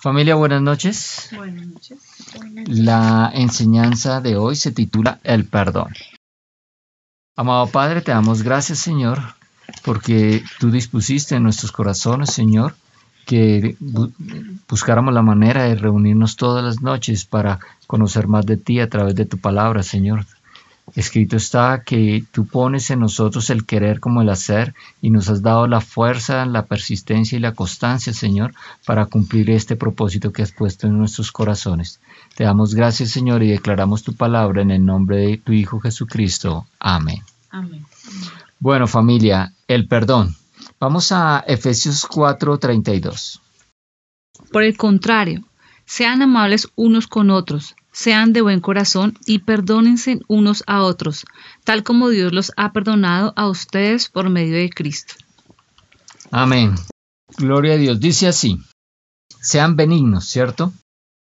Familia, buenas noches. Buenas noches. La enseñanza de hoy se titula El perdón. Amado Padre, te damos gracias, Señor, porque tú dispusiste en nuestros corazones, Señor, que buscáramos la manera de reunirnos todas las noches para conocer más de ti a través de tu palabra, Señor. Escrito está que tú pones en nosotros el querer como el hacer y nos has dado la fuerza, la persistencia y la constancia, Señor, para cumplir este propósito que has puesto en nuestros corazones. Te damos gracias, Señor, y declaramos tu palabra en el nombre de tu Hijo Jesucristo. Amén. Amén. Bueno, familia, el perdón. Vamos a Efesios 4:32. Por el contrario, sean amables unos con otros sean de buen corazón y perdónense unos a otros, tal como Dios los ha perdonado a ustedes por medio de Cristo. Amén. Gloria a Dios. Dice así, sean benignos, ¿cierto?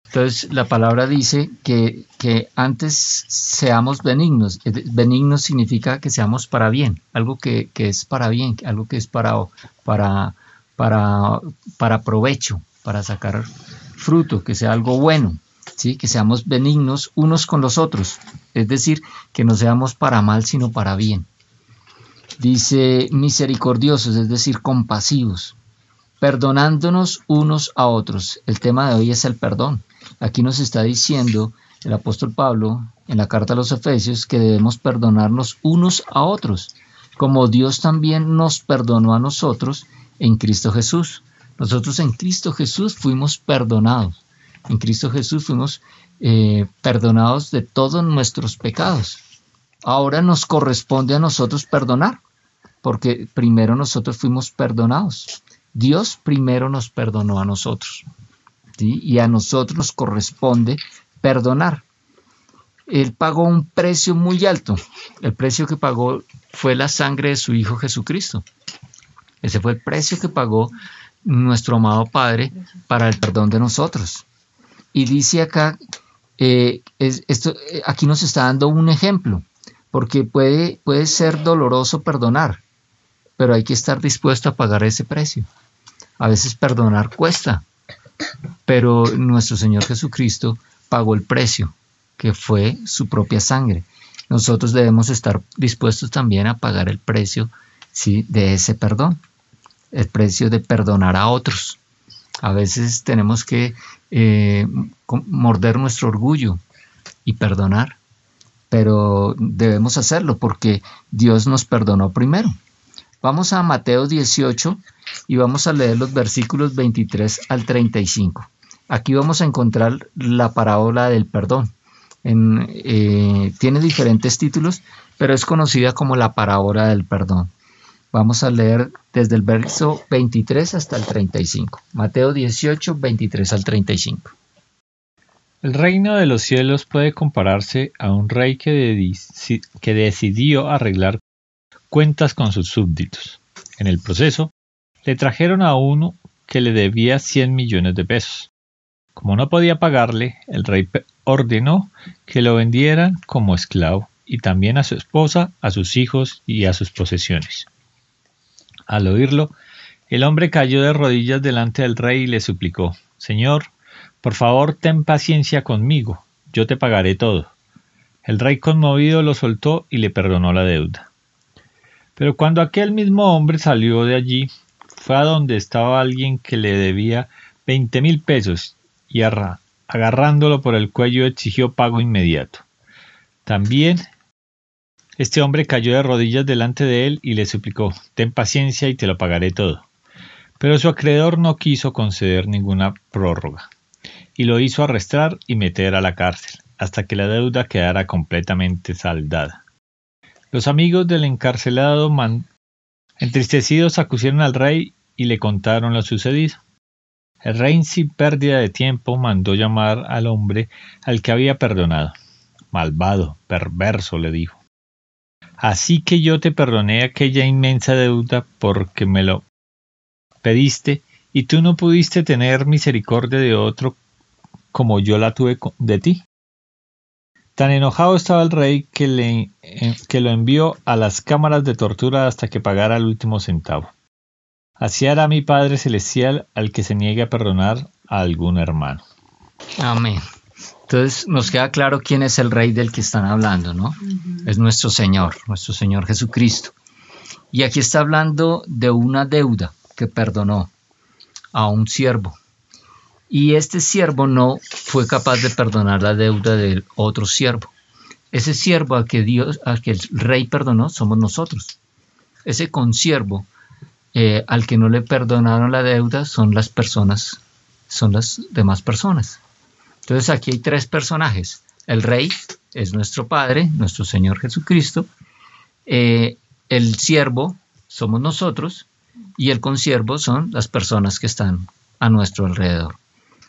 Entonces la palabra dice que, antes seamos benignos. Benignos significa que seamos para bien, algo que, que es para bien, algo que es para, para, para, para provecho, para sacar fruto, que sea algo bueno que seamos benignos unos con los otros, es decir, que no seamos para mal, sino para bien. Dice misericordiosos, es decir, compasivos, perdonándonos unos a otros. El tema de hoy es el perdón. Aquí nos está diciendo el apóstol Pablo en la carta a los Efesios que debemos perdonarnos unos a otros, como Dios también nos perdonó a nosotros en Cristo Jesús. Nosotros en Cristo Jesús fuimos perdonados. En Cristo Jesús fuimos eh, perdonados de todos nuestros pecados. Ahora nos corresponde a nosotros perdonar, porque primero nosotros fuimos perdonados. Dios primero nos perdonó a nosotros. Y a nosotros nos corresponde perdonar. Él pagó un precio muy alto. El precio que pagó fue la sangre de su Hijo Jesucristo. Ese fue el precio que pagó nuestro amado Padre para el perdón de nosotros. Y dice acá, eh, esto, eh, aquí nos está dando un ejemplo, porque puede, puede ser doloroso perdonar, pero hay que estar dispuesto a pagar ese precio. A veces perdonar cuesta, pero nuestro Señor Jesucristo pagó el precio, que fue su propia sangre. Nosotros debemos estar dispuestos también a pagar el precio ¿sí? de ese perdón, el precio de perdonar a otros. A veces tenemos que eh, morder nuestro orgullo y perdonar, pero debemos hacerlo porque Dios nos perdonó primero. Vamos a Mateo 18 y vamos a leer los versículos 23 al 35. Aquí vamos a encontrar la parábola del perdón. Eh, tiene diferentes títulos, pero es conocida como la parábola del perdón. Vamos a leer desde el verso 23 hasta el 35. Mateo 18, 23 al 35. El reino de los cielos puede compararse a un rey que, decidió arreglar cuentas con sus súbditos. En el proceso, le trajeron a uno que le debía 100 millones de pesos. Como no podía pagarle, el rey ordenó que lo vendieran como esclavo y también a su esposa, a sus hijos y a sus posesiones. Al oírlo, el hombre cayó de rodillas delante del rey y le suplicó, Señor, por favor ten paciencia conmigo, yo te pagaré todo. El rey conmovido lo soltó y le perdonó la deuda. Pero cuando aquel mismo hombre salió de allí, fue a donde estaba alguien que le debía veinte mil pesos y agarrándolo por el cuello exigió pago inmediato. También este hombre cayó de rodillas delante de él y le suplicó, Ten paciencia y te lo pagaré todo. Pero su acreedor no quiso conceder ninguna prórroga, y lo hizo arrestar y meter a la cárcel, hasta que la deuda quedara completamente saldada. Los amigos del encarcelado, entristecidos, acusieron al rey y le contaron lo sucedido. El rey, sin pérdida de tiempo, mandó llamar al hombre al que había perdonado. Malvado, perverso, le dijo. Así que yo te perdoné aquella inmensa deuda porque me lo pediste y tú no pudiste tener misericordia de otro como yo la tuve de ti. Tan enojado estaba el rey que, le, eh, lo envió a las cámaras de tortura hasta que pagara el último centavo. Así hará mi Padre Celestial al que se niegue a perdonar a algún hermano. Amén. Entonces nos queda claro quién es el rey del que están hablando, ¿no? Es nuestro Señor, nuestro Señor Jesucristo. Y aquí está hablando de una deuda que perdonó a un siervo. Y este siervo no fue capaz de perdonar la deuda del otro siervo. Ese siervo al que Dios, al que el rey perdonó, somos nosotros. Ese consiervo eh, al que no le perdonaron la deuda son las personas, son las demás personas. Entonces aquí hay tres personajes. El rey es nuestro Padre, nuestro Señor Jesucristo. Eh, el siervo somos nosotros y el consiervo son las personas que están a nuestro alrededor.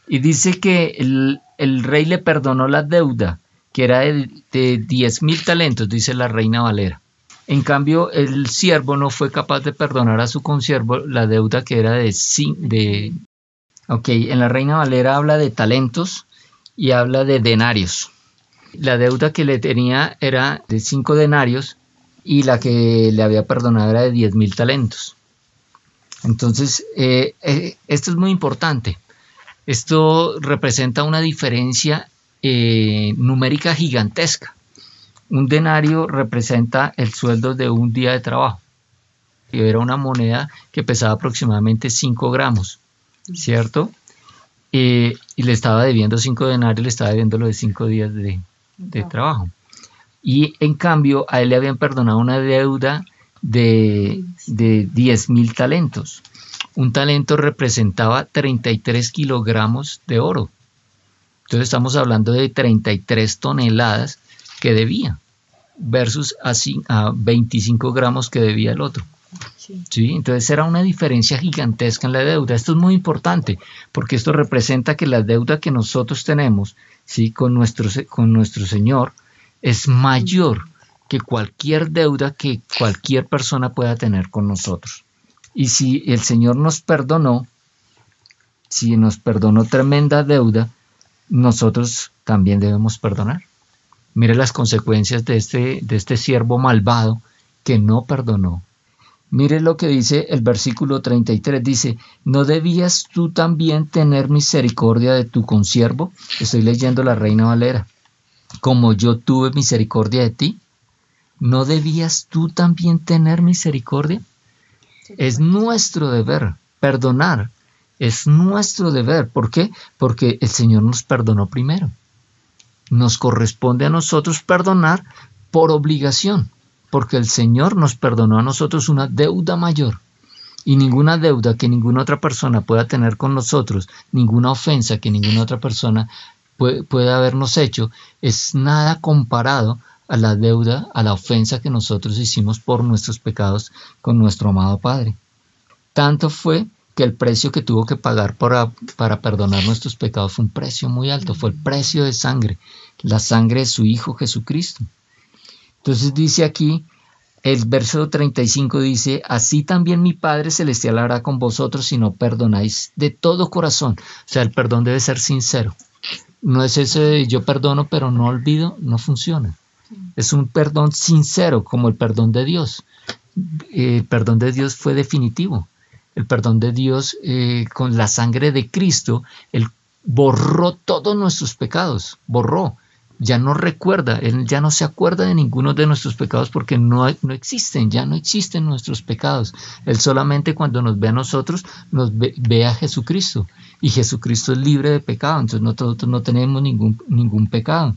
Y dice que el, rey le perdonó la deuda, que era de, de 10 mil talentos, dice la reina Valera. En cambio, el siervo no fue capaz de perdonar a su consiervo la deuda que era de... de ok, en la reina Valera habla de talentos y habla de denarios. La deuda que le tenía era de 5 denarios y la que le había perdonado era de 10 mil talentos. Entonces, eh, eh, esto es muy importante. Esto representa una diferencia eh, numérica gigantesca. Un denario representa el sueldo de un día de trabajo. Era una moneda que pesaba aproximadamente 5 gramos, ¿cierto? Y le estaba debiendo 5 denarios, le estaba debiendo lo de 5 días de, de trabajo. Y en cambio, a él le habían perdonado una deuda de, de 10 mil talentos. Un talento representaba 33 kilogramos de oro. Entonces estamos hablando de 33 toneladas que debía versus a, a 25 gramos que debía el otro. Sí. Entonces era una diferencia gigantesca en la deuda. Esto es muy importante porque esto representa que la deuda que nosotros tenemos ¿sí? con, nuestro, con nuestro Señor es mayor que cualquier deuda que cualquier persona pueda tener con nosotros. Y si el Señor nos perdonó, si nos perdonó tremenda deuda, nosotros también debemos perdonar. Mire las consecuencias de este, de este siervo malvado que no perdonó. Mire lo que dice el versículo 33. Dice, ¿no debías tú también tener misericordia de tu consiervo? Estoy leyendo la Reina Valera como yo tuve misericordia de ti, ¿no debías tú también tener misericordia? Es nuestro deber perdonar, es nuestro deber. ¿Por qué? Porque el Señor nos perdonó primero. Nos corresponde a nosotros perdonar por obligación, porque el Señor nos perdonó a nosotros una deuda mayor. Y ninguna deuda que ninguna otra persona pueda tener con nosotros, ninguna ofensa que ninguna otra persona puede, habernos hecho es nada comparado a la deuda, a la ofensa que nosotros hicimos por nuestros pecados con nuestro amado Padre. Tanto fue que el precio que tuvo que pagar para, para, perdonar nuestros pecados fue un precio muy alto, fue el precio de sangre, la sangre de su Hijo Jesucristo. Entonces dice aquí, el verso 35 dice, así también mi Padre Celestial hará con vosotros si no perdonáis de todo corazón. O sea, el perdón debe ser sincero no es ese de yo perdono pero no olvido, no funciona. Es un perdón sincero como el perdón de Dios. El perdón de Dios fue definitivo. El perdón de Dios eh, con la sangre de Cristo, Él borró todos nuestros pecados, borró ya no recuerda, Él ya no se acuerda de ninguno de nuestros pecados porque no, no existen, ya no existen nuestros pecados. Él solamente cuando nos ve a nosotros, nos ve, a Jesucristo y Jesucristo es libre de pecado, entonces nosotros no tenemos ningún, ningún pecado.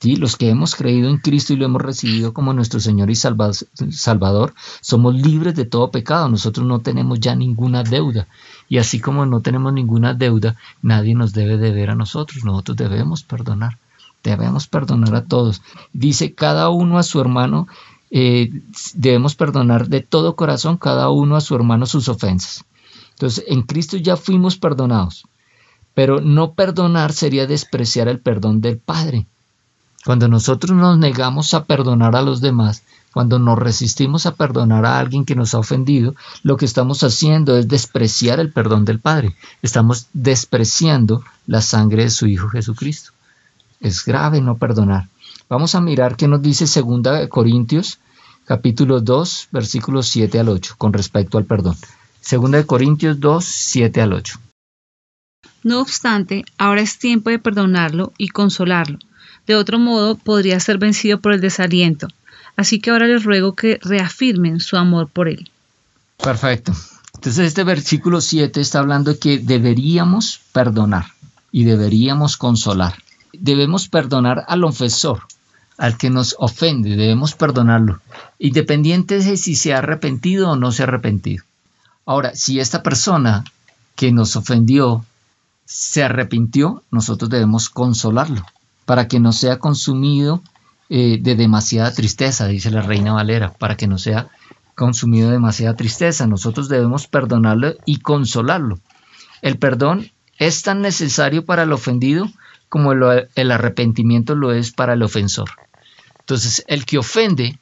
¿Sí? Los que hemos creído en Cristo y lo hemos recibido como nuestro Señor y Salvador, somos libres de todo pecado, nosotros no tenemos ya ninguna deuda. Y así como no tenemos ninguna deuda, nadie nos debe deber a nosotros, nosotros debemos perdonar debemos perdonar a todos. Dice cada uno a su hermano, eh, debemos perdonar de todo corazón cada uno a su hermano sus ofensas. Entonces, en Cristo ya fuimos perdonados, pero no perdonar sería despreciar el perdón del Padre. Cuando nosotros nos negamos a perdonar a los demás, cuando nos resistimos a perdonar a alguien que nos ha ofendido, lo que estamos haciendo es despreciar el perdón del Padre. Estamos despreciando la sangre de su Hijo Jesucristo. Es grave no perdonar. Vamos a mirar qué nos dice 2 Corintios capítulo 2 versículos 7 al 8 con respecto al perdón. 2 Corintios 2, 7 al 8. No obstante, ahora es tiempo de perdonarlo y consolarlo. De otro modo, podría ser vencido por el desaliento. Así que ahora les ruego que reafirmen su amor por él. Perfecto. Entonces este versículo 7 está hablando de que deberíamos perdonar y deberíamos consolar. Debemos perdonar al ofensor, al que nos ofende, debemos perdonarlo, independiente de si se ha arrepentido o no se ha arrepentido. Ahora, si esta persona que nos ofendió se arrepintió, nosotros debemos consolarlo para que no sea consumido eh, de demasiada tristeza, dice la reina Valera, para que no sea consumido de demasiada tristeza. Nosotros debemos perdonarlo y consolarlo. El perdón es tan necesario para el ofendido como el arrepentimiento lo es para el ofensor. Entonces, el que ofende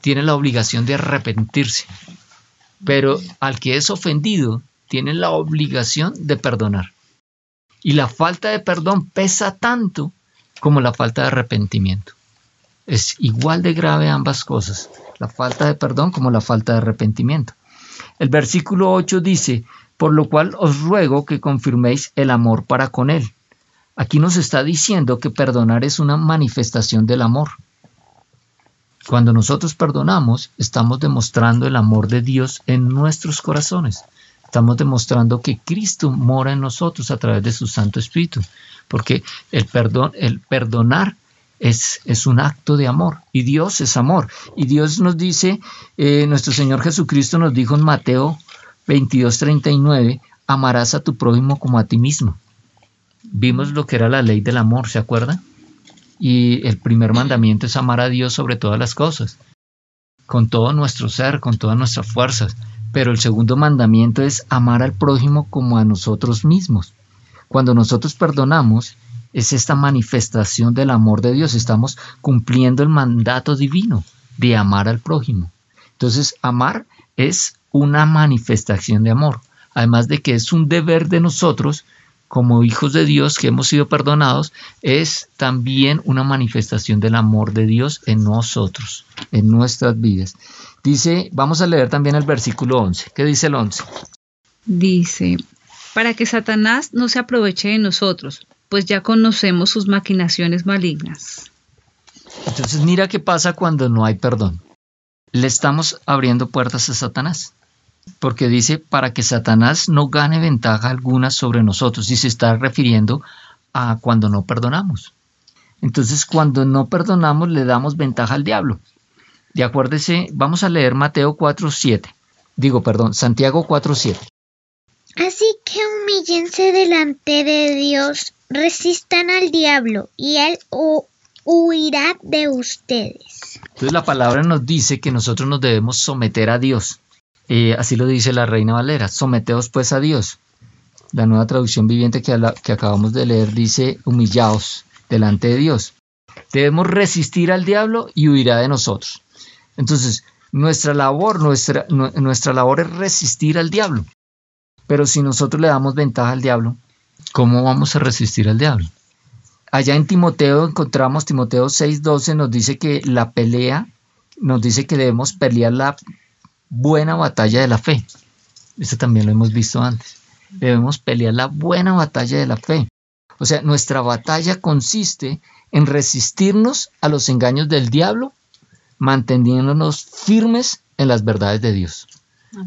tiene la obligación de arrepentirse, pero al que es ofendido tiene la obligación de perdonar. Y la falta de perdón pesa tanto como la falta de arrepentimiento. Es igual de grave ambas cosas, la falta de perdón como la falta de arrepentimiento. El versículo 8 dice, por lo cual os ruego que confirméis el amor para con él. Aquí nos está diciendo que perdonar es una manifestación del amor. Cuando nosotros perdonamos, estamos demostrando el amor de Dios en nuestros corazones. Estamos demostrando que Cristo mora en nosotros a través de su Santo Espíritu, porque el perdón, el perdonar es, es, un acto de amor y Dios es amor. Y Dios nos dice, eh, nuestro Señor Jesucristo nos dijo en Mateo 22:39, amarás a tu prójimo como a ti mismo. Vimos lo que era la ley del amor, ¿se acuerdan? Y el primer mandamiento es amar a Dios sobre todas las cosas, con todo nuestro ser, con todas nuestras fuerzas. Pero el segundo mandamiento es amar al prójimo como a nosotros mismos. Cuando nosotros perdonamos, es esta manifestación del amor de Dios. Estamos cumpliendo el mandato divino de amar al prójimo. Entonces, amar es una manifestación de amor. Además de que es un deber de nosotros, como hijos de Dios que hemos sido perdonados, es también una manifestación del amor de Dios en nosotros, en nuestras vidas. Dice, vamos a leer también el versículo 11. ¿Qué dice el 11? Dice, para que Satanás no se aproveche de nosotros, pues ya conocemos sus maquinaciones malignas. Entonces mira qué pasa cuando no hay perdón. Le estamos abriendo puertas a Satanás. Porque dice, para que Satanás no gane ventaja alguna sobre nosotros. Y se está refiriendo a cuando no perdonamos. Entonces, cuando no perdonamos, le damos ventaja al diablo. Y acuérdese, vamos a leer Mateo 4.7. Digo, perdón, Santiago 4.7. Así que humíllense delante de Dios, resistan al diablo y él huirá de ustedes. Entonces la palabra nos dice que nosotros nos debemos someter a Dios. Eh, así lo dice la Reina Valera, someteos pues a Dios. La nueva traducción viviente que, acabamos de leer dice, humillaos delante de Dios. Debemos resistir al diablo y huirá de nosotros. Entonces, nuestra labor, nuestra, nuestra labor es resistir al diablo. Pero si nosotros le damos ventaja al diablo, ¿cómo vamos a resistir al diablo? Allá en Timoteo encontramos, Timoteo 6:12 nos dice que la pelea, nos dice que debemos pelear la buena batalla de la fe. Eso también lo hemos visto antes. Debemos pelear la buena batalla de la fe. O sea, nuestra batalla consiste en resistirnos a los engaños del diablo manteniéndonos firmes en las verdades de Dios.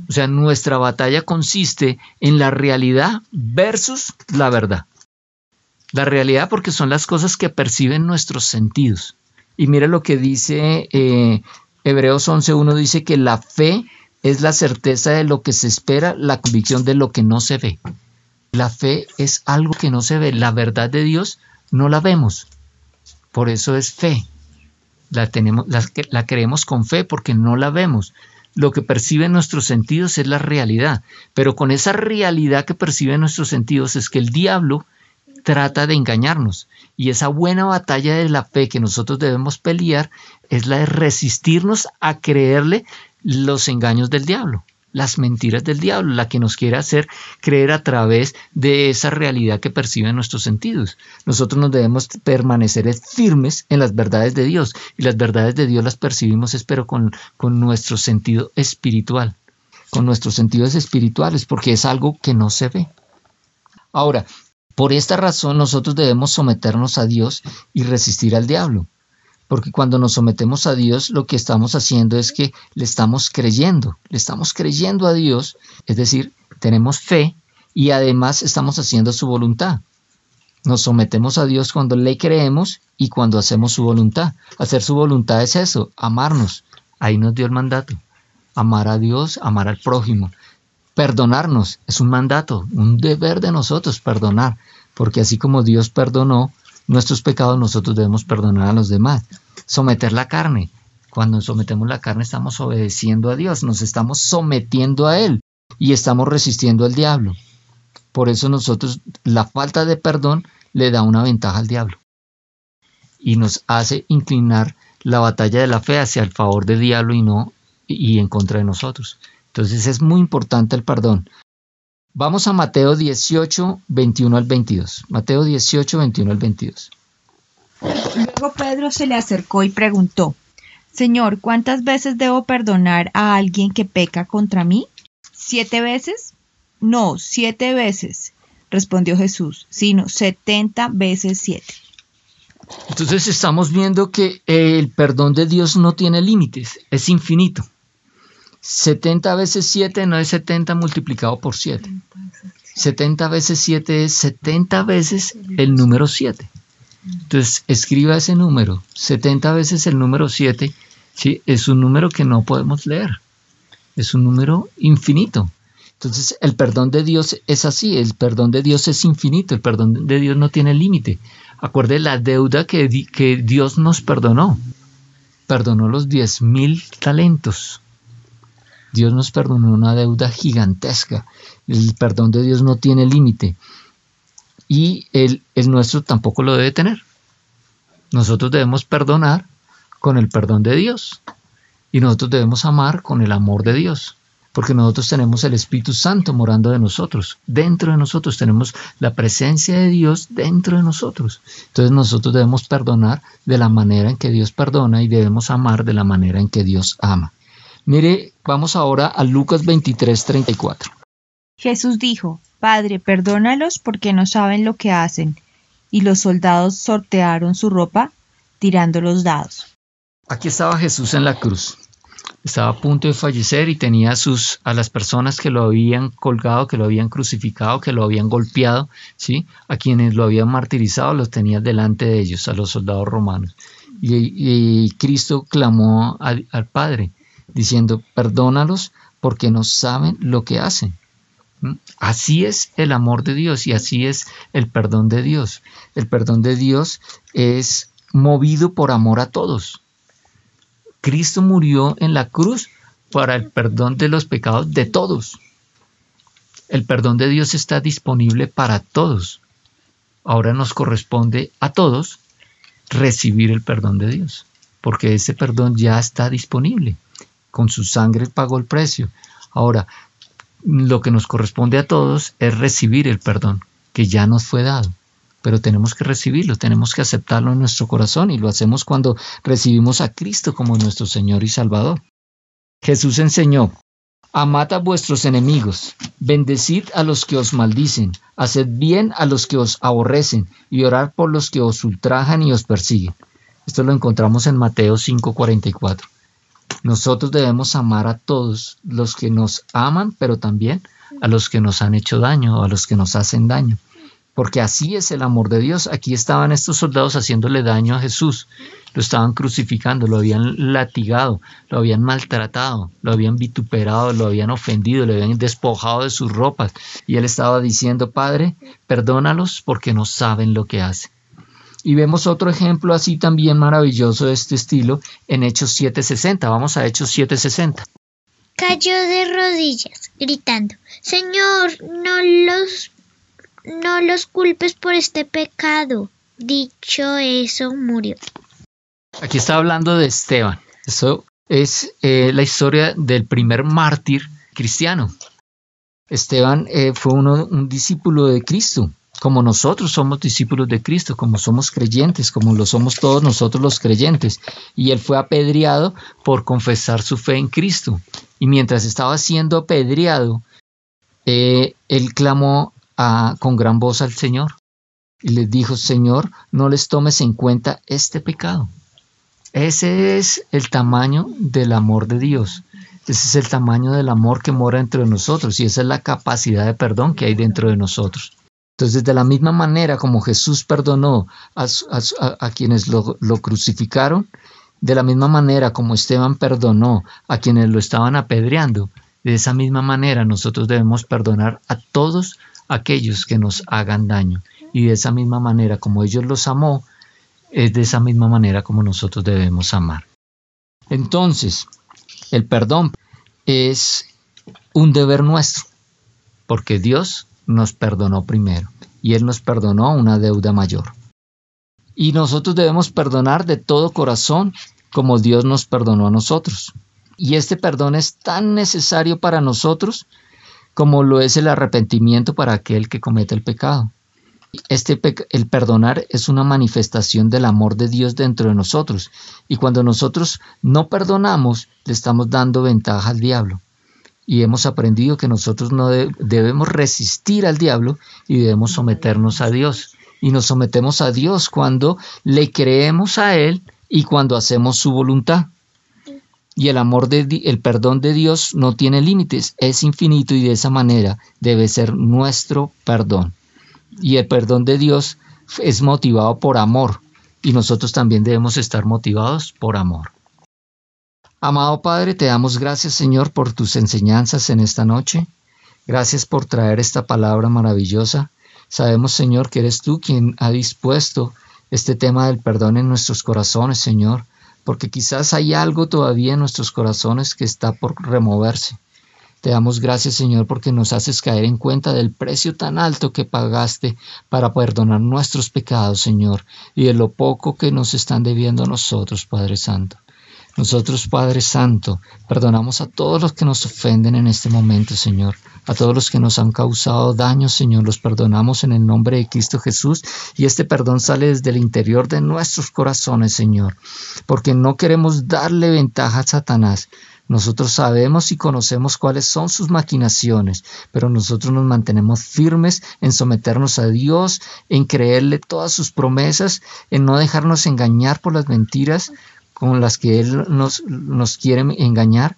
O sea, nuestra batalla consiste en la realidad versus la verdad. La realidad porque son las cosas que perciben nuestros sentidos. Y mire lo que dice eh, Hebreos 11.1, dice que la fe es la certeza de lo que se espera, la convicción de lo que no se ve. La fe es algo que no se ve, la verdad de Dios no la vemos. Por eso es fe la, tenemos, la, la creemos con fe porque no la vemos. Lo que perciben nuestros sentidos es la realidad, pero con esa realidad que perciben nuestros sentidos es que el diablo trata de engañarnos. Y esa buena batalla de la fe que nosotros debemos pelear es la de resistirnos a creerle los engaños del diablo las mentiras del diablo, la que nos quiere hacer creer a través de esa realidad que perciben nuestros sentidos. Nosotros nos debemos permanecer firmes en las verdades de Dios y las verdades de Dios las percibimos, espero, con, con nuestro sentido espiritual, con nuestros sentidos espirituales, porque es algo que no se ve. Ahora, Por esta razón nosotros debemos someternos a Dios y resistir al diablo. Porque cuando nos sometemos a Dios, lo que estamos haciendo es que le estamos creyendo, le estamos creyendo a Dios, es decir, tenemos fe y además estamos haciendo su voluntad. Nos sometemos a Dios cuando le creemos y cuando hacemos su voluntad. Hacer su voluntad es eso, amarnos. Ahí nos dio el mandato. Amar a Dios, amar al prójimo. Perdonarnos es un mandato, un deber de nosotros perdonar, porque así como Dios perdonó nuestros pecados, nosotros debemos perdonar a los demás. Someter la carne. Cuando sometemos la carne estamos obedeciendo a Dios, nos estamos sometiendo a Él y estamos resistiendo al diablo. Por eso nosotros la falta de perdón le da una ventaja al diablo y nos hace inclinar la batalla de la fe hacia el favor del diablo y no y en contra de nosotros. Entonces es muy importante el perdón. Vamos a Mateo 18, 21 al 22. Mateo 18, 21 al 22. Luego Pedro se le acercó y preguntó, Señor, ¿cuántas veces debo perdonar a alguien que peca contra mí? ¿Siete veces? No, siete veces, respondió Jesús, sino setenta veces siete. Entonces estamos viendo que el perdón de Dios no tiene límites, es infinito. 70 veces 7 no es 70 multiplicado por 7. 70 veces 7 es 70 veces el número 7. Entonces, escriba ese número. 70 veces el número 7 ¿sí? es un número que no podemos leer. Es un número infinito. Entonces, el perdón de Dios es así. El perdón de Dios es infinito. El perdón de Dios no tiene límite. Acuerde la deuda que, que Dios nos perdonó. Perdonó los 10 mil talentos. Dios nos perdonó una deuda gigantesca. El perdón de Dios no tiene límite. Y el, nuestro tampoco lo debe tener. Nosotros debemos perdonar con el perdón de Dios. Y nosotros debemos amar con el amor de Dios. Porque nosotros tenemos el Espíritu Santo morando de nosotros. Dentro de nosotros tenemos la presencia de Dios dentro de nosotros. Entonces nosotros debemos perdonar de la manera en que Dios perdona y debemos amar de la manera en que Dios ama. Mire, vamos ahora a Lucas 23, 34. Jesús dijo, Padre, perdónalos porque no saben lo que hacen. Y los soldados sortearon su ropa tirando los dados. Aquí estaba Jesús en la cruz. Estaba a punto de fallecer y tenía a, sus, a las personas que lo habían colgado, que lo habían crucificado, que lo habían golpeado, ¿sí? a quienes lo habían martirizado, los tenía delante de ellos, a los soldados romanos. Y, Cristo clamó al, al Padre, diciendo, perdónalos porque no saben lo que hacen. ¿Mm? Así es el amor de Dios y así es el perdón de Dios. El perdón de Dios es movido por amor a todos. Cristo murió en la cruz para el perdón de los pecados de todos. El perdón de Dios está disponible para todos. Ahora nos corresponde a todos recibir el perdón de Dios, porque ese perdón ya está disponible con su sangre pagó el precio. Ahora, lo que nos corresponde a todos es recibir el perdón que ya nos fue dado. Pero tenemos que recibirlo, tenemos que aceptarlo en nuestro corazón y lo hacemos cuando recibimos a Cristo como nuestro Señor y Salvador. Jesús enseñó, amad a vuestros enemigos, bendecid a los que os maldicen, haced bien a los que os aborrecen y orad por los que os ultrajan y os persiguen. Esto lo encontramos en Mateo 5:44. Nosotros debemos amar a todos los que nos aman, pero también a los que nos han hecho daño, a los que nos hacen daño. Porque así es el amor de Dios. Aquí estaban estos soldados haciéndole daño a Jesús. Lo estaban crucificando, lo habían latigado, lo habían maltratado, lo habían vituperado, lo habían ofendido, le habían despojado de sus ropas. Y él estaba diciendo, Padre, perdónalos porque no saben lo que hacen. Y vemos otro ejemplo así también maravilloso de este estilo en Hechos 7:60. Vamos a Hechos 7:60. Cayó de rodillas, gritando, Señor, no los, no los culpes por este pecado. Dicho eso, murió. Aquí está hablando de Esteban. Eso es eh, la historia del primer mártir cristiano. Esteban eh, fue uno, un discípulo de Cristo como nosotros somos discípulos de Cristo, como somos creyentes, como lo somos todos nosotros los creyentes. Y él fue apedreado por confesar su fe en Cristo. Y mientras estaba siendo apedreado, eh, él clamó con gran voz al Señor. y les dijo, Señor, no les tomes en cuenta este pecado. Ese es el tamaño del amor de Dios. Ese es el tamaño del amor que mora dentro de nosotros y esa es la capacidad de perdón que hay dentro de nosotros. Entonces, de la misma manera como Jesús perdonó a, quienes lo, lo crucificaron, de la misma manera como Esteban perdonó a quienes lo estaban apedreando, de esa misma manera nosotros debemos perdonar a todos aquellos que nos hagan daño. Y de esa misma manera como ellos los amó, es de esa misma manera como nosotros debemos amar. Entonces, el perdón es un deber nuestro, porque Dios nos perdonó primero y Él nos perdonó una deuda mayor. Y nosotros debemos perdonar de todo corazón como Dios nos perdonó a nosotros. Y este perdón es tan necesario para nosotros como lo es el arrepentimiento para aquel que comete el pecado. Este el perdonar es una manifestación del amor de Dios dentro de nosotros y cuando nosotros no perdonamos le estamos dando ventaja al diablo. Y hemos aprendido que nosotros no debemos resistir al diablo y debemos someternos a Dios. Y nos sometemos a Dios cuando le creemos a Él y cuando hacemos su voluntad. Y el amor de el perdón de Dios no tiene límites, es infinito y de esa manera debe ser nuestro perdón. Y el perdón de Dios es motivado por amor y nosotros también debemos estar motivados por amor. Amado Padre, te damos gracias Señor por tus enseñanzas en esta noche. Gracias por traer esta palabra maravillosa. Sabemos Señor que eres tú quien ha dispuesto este tema del perdón en nuestros corazones, Señor, porque quizás hay algo todavía en nuestros corazones que está por removerse. Te damos gracias, Señor, porque nos haces caer en cuenta del precio tan alto que pagaste para perdonar nuestros pecados, Señor, y de lo poco que nos están debiendo a nosotros, Padre Santo. Nosotros, Padre Santo, perdonamos a todos los que nos ofenden en este momento, Señor. A todos los que nos han causado daño, Señor, los perdonamos en el nombre de Cristo Jesús. Y este perdón sale desde el interior de nuestros corazones, Señor. Porque no queremos darle ventaja a Satanás. Nosotros sabemos y conocemos cuáles son sus maquinaciones, pero nosotros nos mantenemos firmes en someternos a Dios, en creerle todas sus promesas, en no dejarnos engañar por las mentiras con las que Él nos, nos quiere engañar.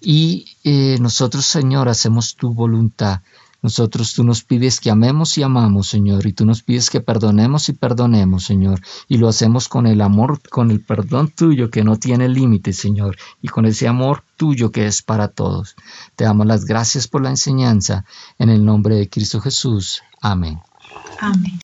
Y eh, nosotros, Señor, hacemos tu voluntad. Nosotros tú nos pides que amemos y amamos, Señor, y tú nos pides que perdonemos y perdonemos, Señor, y lo hacemos con el amor, con el perdón tuyo que no tiene límite, Señor, y con ese amor tuyo que es para todos. Te damos las gracias por la enseñanza, en el nombre de Cristo Jesús. Amén. Amén.